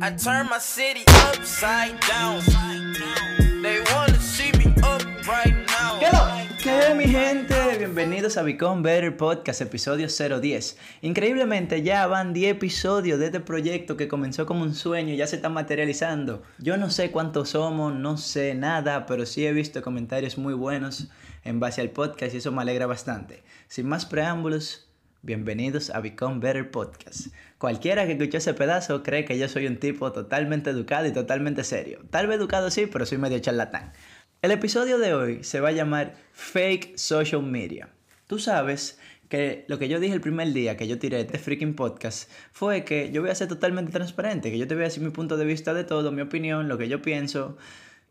I turn my city upside down. They wanna see me up right now. ¿Qué mi gente? Bienvenidos a Become Better Podcast, episodio 010. Increíblemente ya van 10 episodios de este proyecto que comenzó como un sueño y ya se está materializando. Yo no sé cuántos somos, no sé nada, pero sí he visto comentarios muy buenos en base al podcast y eso me alegra bastante. Sin más preámbulos, Bienvenidos a Become Better Podcast. Cualquiera que escuche ese pedazo cree que yo soy un tipo totalmente educado y totalmente serio. Tal vez educado sí, pero soy medio charlatán. El episodio de hoy se va a llamar Fake Social Media. Tú sabes que lo que yo dije el primer día que yo tiré este freaking podcast fue que yo voy a ser totalmente transparente, que yo te voy a decir mi punto de vista de todo, mi opinión, lo que yo pienso.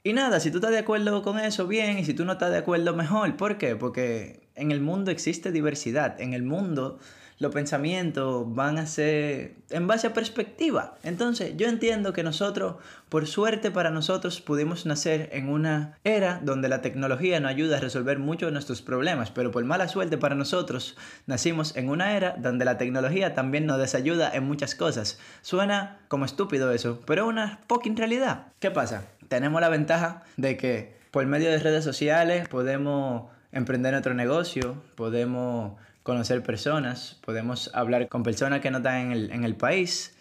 Y nada, si tú estás de acuerdo con eso, bien, y si tú no estás de acuerdo, mejor. ¿Por qué? Porque en el mundo existe diversidad. En el mundo los pensamientos van a ser en base a perspectiva. Entonces, yo entiendo que nosotros, por suerte para nosotros, pudimos nacer en una era donde la tecnología nos ayuda a resolver muchos de nuestros problemas, pero por mala suerte para nosotros, nacimos en una era donde la tecnología también nos desayuda en muchas cosas. Suena como estúpido eso, pero una fucking realidad. ¿Qué pasa? Tenemos la ventaja de que por medio de redes sociales podemos emprender otro negocio, podemos conocer personas, podemos hablar con personas que no están en el, en el país.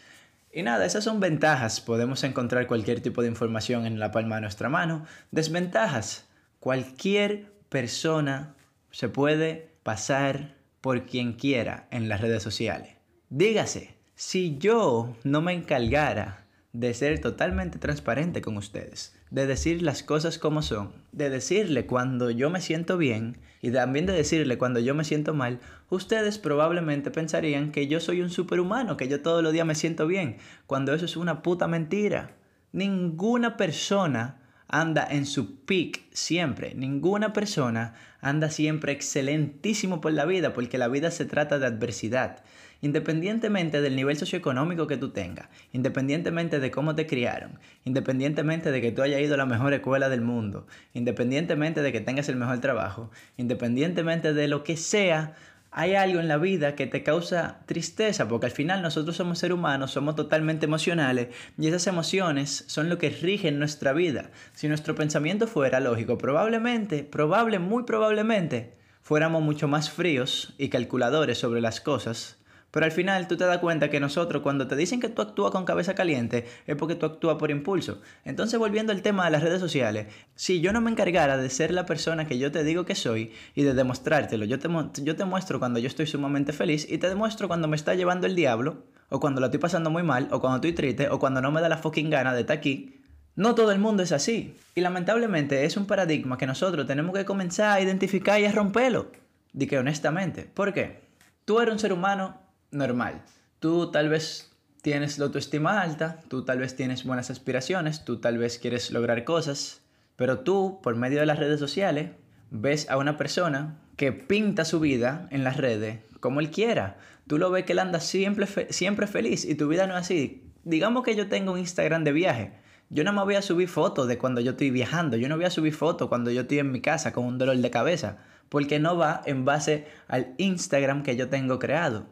Y nada, esas son ventajas. Podemos encontrar cualquier tipo de información en la palma de nuestra mano. Desventajas. Cualquier persona se puede pasar por quien quiera en las redes sociales. Dígase, si yo no me encargara de ser totalmente transparente con ustedes, de decir las cosas como son, de decirle cuando yo me siento bien y también de decirle cuando yo me siento mal, ustedes probablemente pensarían que yo soy un superhumano, que yo todos los días me siento bien, cuando eso es una puta mentira. Ninguna persona anda en su peak siempre. Ninguna persona anda siempre excelentísimo por la vida, porque la vida se trata de adversidad. Independientemente del nivel socioeconómico que tú tengas, independientemente de cómo te criaron, independientemente de que tú hayas ido a la mejor escuela del mundo, independientemente de que tengas el mejor trabajo, independientemente de lo que sea, hay algo en la vida que te causa tristeza, porque al final nosotros somos seres humanos, somos totalmente emocionales y esas emociones son lo que rigen nuestra vida. Si nuestro pensamiento fuera lógico, probablemente, probable, muy probablemente, fuéramos mucho más fríos y calculadores sobre las cosas pero al final tú te das cuenta que nosotros cuando te dicen que tú actúas con cabeza caliente es porque tú actúas por impulso. Entonces volviendo al tema de las redes sociales, si yo no me encargara de ser la persona que yo te digo que soy y de demostrártelo, yo te, yo te muestro cuando yo estoy sumamente feliz y te demuestro cuando me está llevando el diablo, o cuando lo estoy pasando muy mal, o cuando estoy triste, o cuando no me da la fucking gana de estar aquí, no todo el mundo es así. Y lamentablemente es un paradigma que nosotros tenemos que comenzar a identificar y a romperlo. Di que honestamente. ¿Por qué? Tú eres un ser humano normal. Tú tal vez tienes la autoestima alta, tú tal vez tienes buenas aspiraciones, tú tal vez quieres lograr cosas, pero tú, por medio de las redes sociales, ves a una persona que pinta su vida en las redes como él quiera. Tú lo ves que él anda siempre, siempre feliz y tu vida no es así. Digamos que yo tengo un Instagram de viaje. Yo no me voy a subir fotos de cuando yo estoy viajando. Yo no voy a subir fotos cuando yo estoy en mi casa con un dolor de cabeza. Porque no va en base al Instagram que yo tengo creado.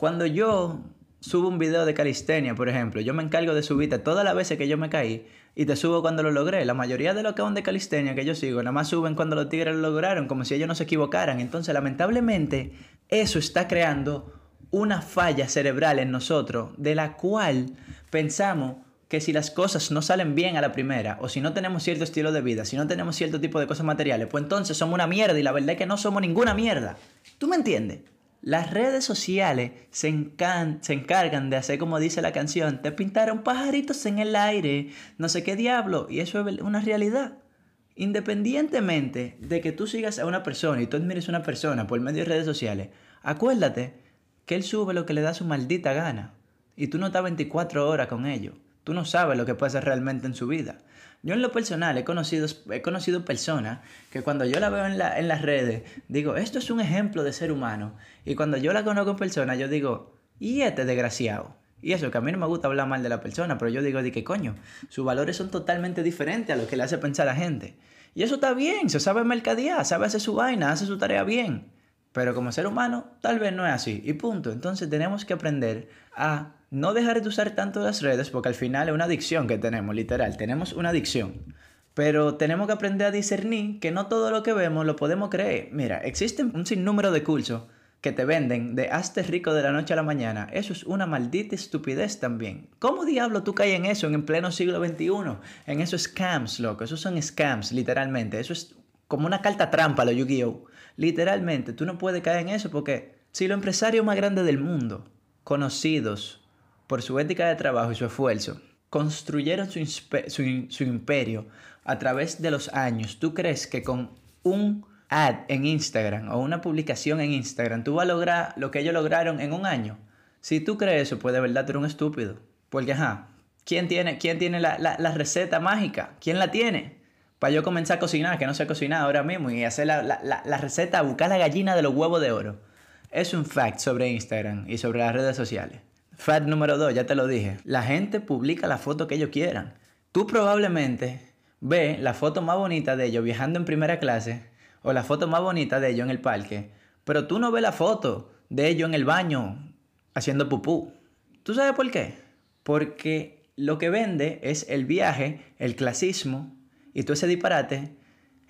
Cuando yo subo un video de calistenia, por ejemplo, yo me encargo de subirte todas las veces que yo me caí y te subo cuando lo logré. La mayoría de los que van de calistenia que yo sigo, nada más suben cuando los tigres lo lograron, como si ellos no se equivocaran. Entonces, lamentablemente, eso está creando una falla cerebral en nosotros, de la cual pensamos que si las cosas no salen bien a la primera, o si no tenemos cierto estilo de vida, si no tenemos cierto tipo de cosas materiales, pues entonces somos una mierda y la verdad es que no somos ninguna mierda. ¿Tú me entiendes? Las redes sociales se, encargan de hacer como dice la canción, te pintaron pajaritos en el aire, no sé qué diablo, y eso es una realidad. Independientemente de que tú sigas a una persona y tú admires a una persona por medio de redes sociales, acuérdate que él sube lo que le da su maldita gana y tú no estás 24 horas con ello. Tú no sabes lo que puede hacer realmente en su vida. Yo en lo personal he conocido, he conocido personas que cuando yo la veo en, la, en las redes, digo, esto es un ejemplo de ser humano. Y cuando yo la conozco en persona, yo digo, y este desgraciado. Y eso, que a mí no me gusta hablar mal de la persona, pero yo digo, ¿de qué coño? Sus valores son totalmente diferentes a lo que le hace pensar la gente. Y eso está bien, se sabe mercadear, sabe hacer su vaina, hace su tarea bien. Pero como ser humano, tal vez no es así. Y punto. Entonces tenemos que aprender a no dejar de usar tanto las redes porque al final es una adicción que tenemos, literal, tenemos una adicción. Pero tenemos que aprender a discernir que no todo lo que vemos lo podemos creer. Mira, existen un sinnúmero de cursos que te venden de hazte rico de la noche a la mañana. Eso es una maldita estupidez también. ¿Cómo diablo tú caes en eso en pleno siglo XXI? En esos scams, loco. Esos son scams, literalmente. Eso es como una carta trampa, lo Yu-Gi-Oh! Literalmente, tú no puedes caer en eso porque si los empresarios más grandes del mundo, conocidos por su ética de trabajo y su esfuerzo, construyeron su, su, imperio a través de los años, ¿tú crees que con un ad en Instagram o una publicación en Instagram tú vas a lograr lo que ellos lograron en un año? Si tú crees eso, pues de verdad tú eres un estúpido. Porque, ajá, ¿quién tiene, quién tiene la, la receta mágica? ¿Quién la tiene? para yo comenzar a cocinar, que no sé cocinar ahora mismo, y hacer la, la, la, receta, buscar la gallina de los huevos de oro. Es un fact sobre Instagram y sobre las redes sociales. Fact número dos, ya te lo dije. La gente publica la foto que ellos quieran. Tú probablemente ves la foto más bonita de ellos viajando en primera clase o la foto más bonita de ellos en el parque, pero tú no ves la foto de ellos en el baño haciendo pupú. ¿Tú sabes por qué? Porque lo que vende es el viaje, el clasismo, y tú ese disparate,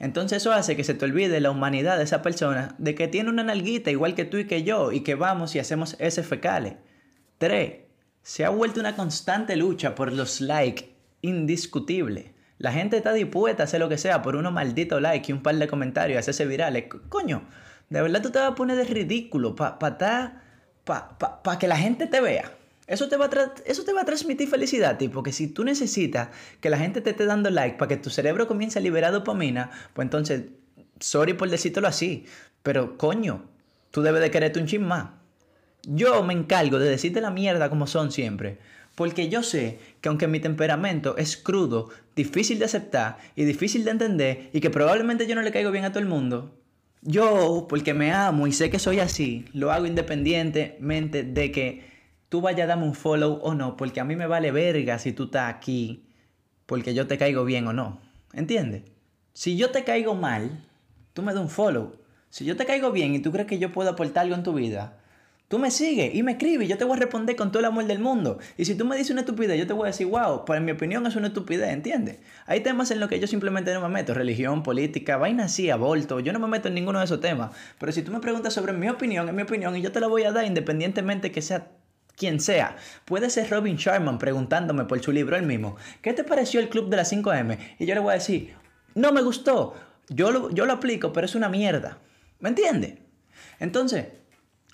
entonces eso hace que se te olvide la humanidad de esa persona, de que tiene una nalguita igual que tú y que yo, y que vamos y hacemos ese fecales. 3. Se ha vuelto una constante lucha por los likes, indiscutible. La gente está dispuesta a hacer lo que sea por unos malditos likes y un par de comentarios, hacerse virales. Coño, de verdad tú te vas a poner de ridículo para pa, pa, pa, pa que la gente te vea. Eso te, va a eso te va a transmitir felicidad, tipo, porque si tú necesitas que la gente te esté dando like para que tu cerebro comience a liberar dopamina, pues entonces, sorry por decírtelo así, pero coño, tú debes de quererte un chin más. Yo me encargo de decirte la mierda como son siempre, porque yo sé que aunque mi temperamento es crudo, difícil de aceptar y difícil de entender y que probablemente yo no le caigo bien a todo el mundo, yo, porque me amo y sé que soy así, lo hago independientemente de que tú vayas a darme un follow o no, porque a mí me vale verga si tú estás aquí, porque yo te caigo bien o no. ¿Entiendes? Si yo te caigo mal, tú me das un follow. Si yo te caigo bien y tú crees que yo puedo aportar algo en tu vida, tú me sigues y me escribes yo te voy a responder con todo el amor del mundo. Y si tú me dices una estupidez, yo te voy a decir, wow, pues en mi opinión es una estupidez, ¿entiendes? Hay temas en los que yo simplemente no me meto, religión, política, vaina así, aborto, yo no me meto en ninguno de esos temas. Pero si tú me preguntas sobre mi opinión, es mi opinión y yo te la voy a dar independientemente que sea quien sea. Puede ser Robin Sharman preguntándome por su libro el mismo, ¿qué te pareció el Club de las 5M? Y yo le voy a decir, no me gustó, yo lo, yo lo aplico, pero es una mierda. ¿Me entiendes? Entonces,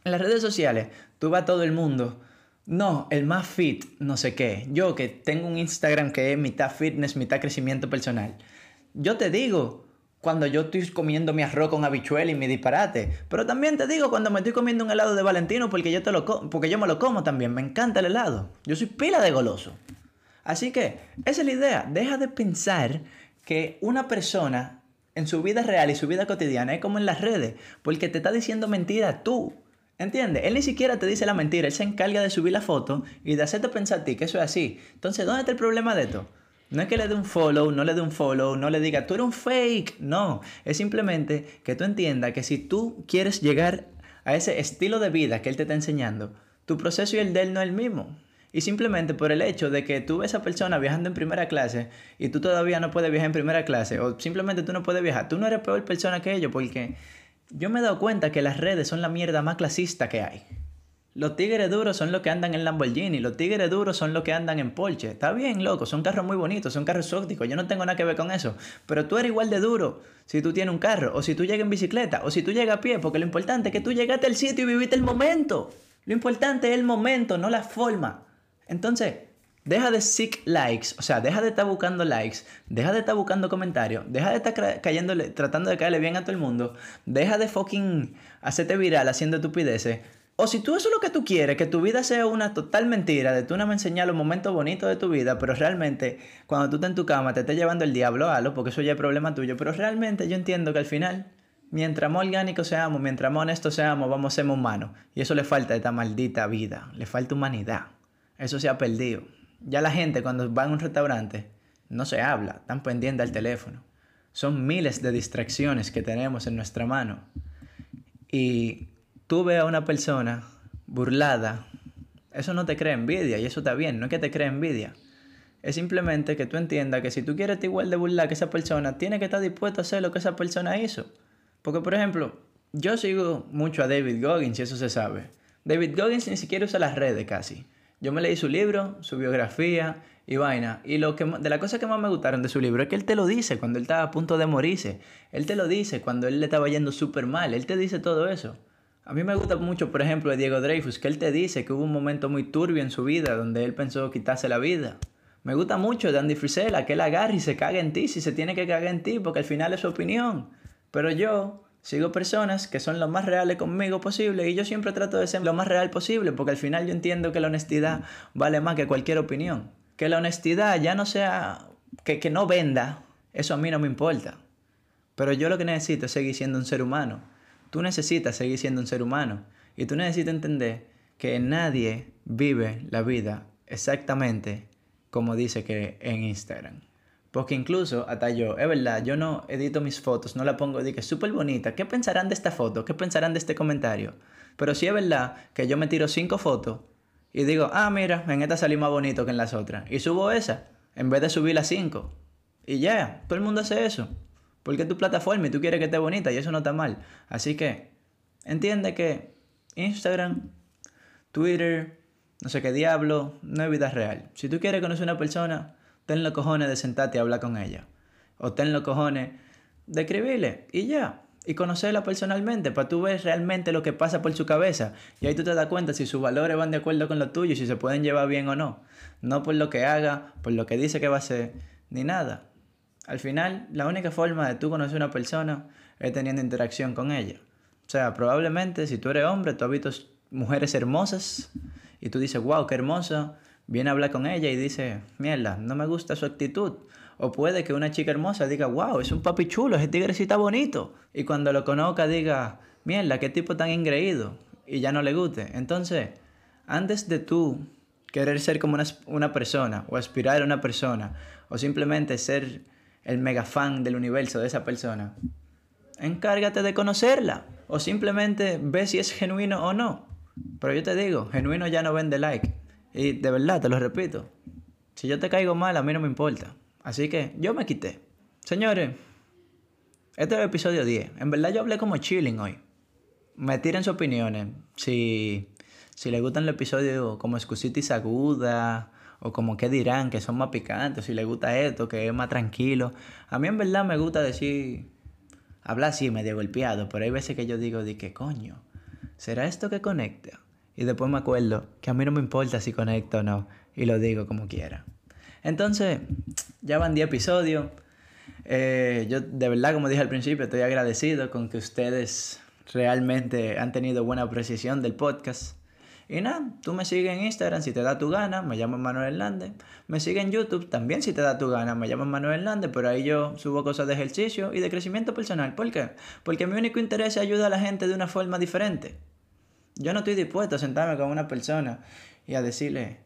en las redes sociales, tú vas todo el mundo. No, el más fit, no sé qué. Yo que tengo un Instagram que es mitad fitness, mitad crecimiento personal. Yo te digo, cuando yo estoy comiendo mi arroz con habichuela y mi disparate. Pero también te digo cuando me estoy comiendo un helado de Valentino porque yo, te lo porque yo me lo como también. Me encanta el helado. Yo soy pila de goloso. Así que esa es la idea. Deja de pensar que una persona en su vida real y su vida cotidiana es como en las redes. Porque te está diciendo mentira tú. ¿Entiendes? Él ni siquiera te dice la mentira. Él se encarga de subir la foto y de hacerte pensar a ti que eso es así. Entonces, ¿dónde está el problema de esto? No es que le dé un follow, no le dé un follow, no le diga, tú eres un fake. No, es simplemente que tú entiendas que si tú quieres llegar a ese estilo de vida que él te está enseñando, tu proceso y el de él no es el mismo. Y simplemente por el hecho de que tú ves a esa persona viajando en primera clase y tú todavía no puedes viajar en primera clase, o simplemente tú no puedes viajar, tú no eres peor persona que ellos, porque yo me he dado cuenta que las redes son la mierda más clasista que hay. Los tigres duros son los que andan en Lamborghini, los tigres duros son los que andan en Porsche. Está bien, loco, son carros muy bonitos, son carros exóticos, yo no tengo nada que ver con eso. Pero tú eres igual de duro si tú tienes un carro, o si tú llegas en bicicleta, o si tú llegas a pie, porque lo importante es que tú llegaste al sitio y viviste el momento. Lo importante es el momento, no la forma. Entonces, deja de seek likes, o sea, deja de estar buscando likes, deja de estar buscando comentarios, deja de estar cayéndole, tratando de caerle bien a todo el mundo, deja de fucking hacerte viral haciendo estupideces o si tú eso es lo que tú quieres, que tu vida sea una total mentira, de tú no me enseñar los momentos bonitos de tu vida, pero realmente cuando tú estás en tu cama te estés llevando el diablo a lo, porque eso ya es problema tuyo, pero realmente yo entiendo que al final, mientras más orgánicos seamos, mientras más honestos seamos, vamos a ser humanos. Y eso le falta a esta maldita vida, le falta humanidad. Eso se ha perdido. Ya la gente cuando va a un restaurante no se habla, están pendientes al teléfono. Son miles de distracciones que tenemos en nuestra mano. Y tú ves a una persona burlada Eso no te crea envidia y eso está bien, no es que te crea envidia. Es simplemente que tú entiendas que si tú quieres estar igual de burlar que esa persona, tienes que estar dispuesto a hacer lo que esa persona hizo. Porque, por ejemplo, yo sigo mucho a David Goggins y eso se sabe. David Goggins ni siquiera usa las redes casi. Yo me leí su libro, su biografía y vaina. Y lo que, de las cosas que más me gustaron de su libro es que él te lo dice cuando él estaba a punto de morirse. Él te lo dice cuando él le estaba yendo súper mal. Él te dice todo eso. A mí me gusta mucho, por ejemplo, de Diego Dreyfus, que él te dice que hubo un momento muy turbio en su vida donde él pensó quitarse la vida. Me gusta mucho de Andy Frisella, que él agarre y se caga en ti si se tiene que cagar en ti, porque al final es su opinión. Pero yo sigo personas que son lo más reales conmigo posible y yo siempre trato de ser lo más real posible, porque al final yo entiendo que la honestidad vale más que cualquier opinión. Que la honestidad ya no sea, que, que no venda, eso a mí no me importa. Pero yo lo que necesito es seguir siendo un ser humano. Tú necesitas seguir siendo un ser humano. Y tú necesitas entender que nadie vive la vida exactamente como dice que en Instagram. Porque incluso hasta yo, es verdad, yo no edito mis fotos, no la pongo que es súper bonita. ¿Qué pensarán de esta foto? ¿Qué pensarán de este comentario? Pero sí es verdad que yo me tiro cinco fotos y digo, ah, mira, en esta salí más bonito que en las otras. Y subo esa, en vez de subir las cinco. Y ya, todo el mundo hace eso. Porque tu plataforma y tú quieres que esté bonita y eso no está mal. Así que, entiende que Instagram, Twitter, no sé qué diablo, no es vida real. Si tú quieres conocer a una persona, ten los cojones de sentarte y hablar con ella. O ten los cojones de escribirle y ya. Y conocerla personalmente para tú ver realmente lo que pasa por su cabeza. Y ahí tú te das cuenta si sus valores van de acuerdo con los tuyos si se pueden llevar bien o no. No por lo que haga, por lo que dice que va a hacer, ni nada. Al final, la única forma de tú conocer a una persona es teniendo interacción con ella. O sea, probablemente si tú eres hombre, tú has visto mujeres hermosas y tú dices, wow, qué hermosa, viene a hablar con ella y dice, mierda, no me gusta su actitud. O puede que una chica hermosa diga, wow, es un papi chulo, ese tigre sí bonito. Y cuando lo conozca diga, mierda, qué tipo tan ingreído. Y ya no le guste. Entonces, antes de tú querer ser como una, una persona o aspirar a una persona o simplemente ser el mega fan del universo de esa persona, encárgate de conocerla o simplemente ve si es genuino o no. Pero yo te digo, genuino ya no vende like. Y de verdad, te lo repito. Si yo te caigo mal, a mí no me importa. Así que yo me quité. Señores, este es el episodio 10. En verdad yo hablé como chilling hoy. Me tiren sus opiniones. Si, si les gustan los episodios como excusitis aguda o como que dirán que son más picantes, si les gusta esto, que es más tranquilo. A mí en verdad me gusta decir, hablar así medio golpeado, pero hay veces que yo digo de qué coño, ¿será esto que conecta? Y después me acuerdo que a mí no me importa si conecto o no, y lo digo como quiera. Entonces, ya van 10 episodios. Eh, yo de verdad, como dije al principio, estoy agradecido con que ustedes realmente han tenido buena apreciación del podcast. Y nada, tú me sigues en Instagram si te da tu gana, me llamo Manuel Hernández. Me sigues en YouTube también si te da tu gana, me llamo Manuel Hernández, pero ahí yo subo cosas de ejercicio y de crecimiento personal. ¿Por qué? Porque mi único interés es ayudar a la gente de una forma diferente. Yo no estoy dispuesto a sentarme con una persona y a decirle,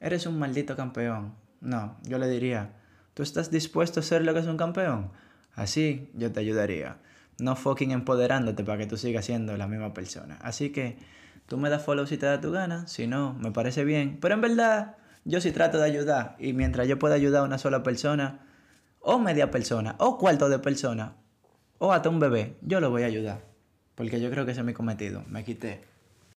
eres un maldito campeón. No, yo le diría, ¿tú estás dispuesto a ser lo que es un campeón? Así yo te ayudaría. No fucking empoderándote para que tú sigas siendo la misma persona. Así que tú me das follow si te da tu gana, si no, me parece bien. Pero en verdad, yo sí trato de ayudar. Y mientras yo pueda ayudar a una sola persona, o media persona, o cuarto de persona, o hasta un bebé, yo lo voy a ayudar. Porque yo creo que ese es mi cometido. Me quité.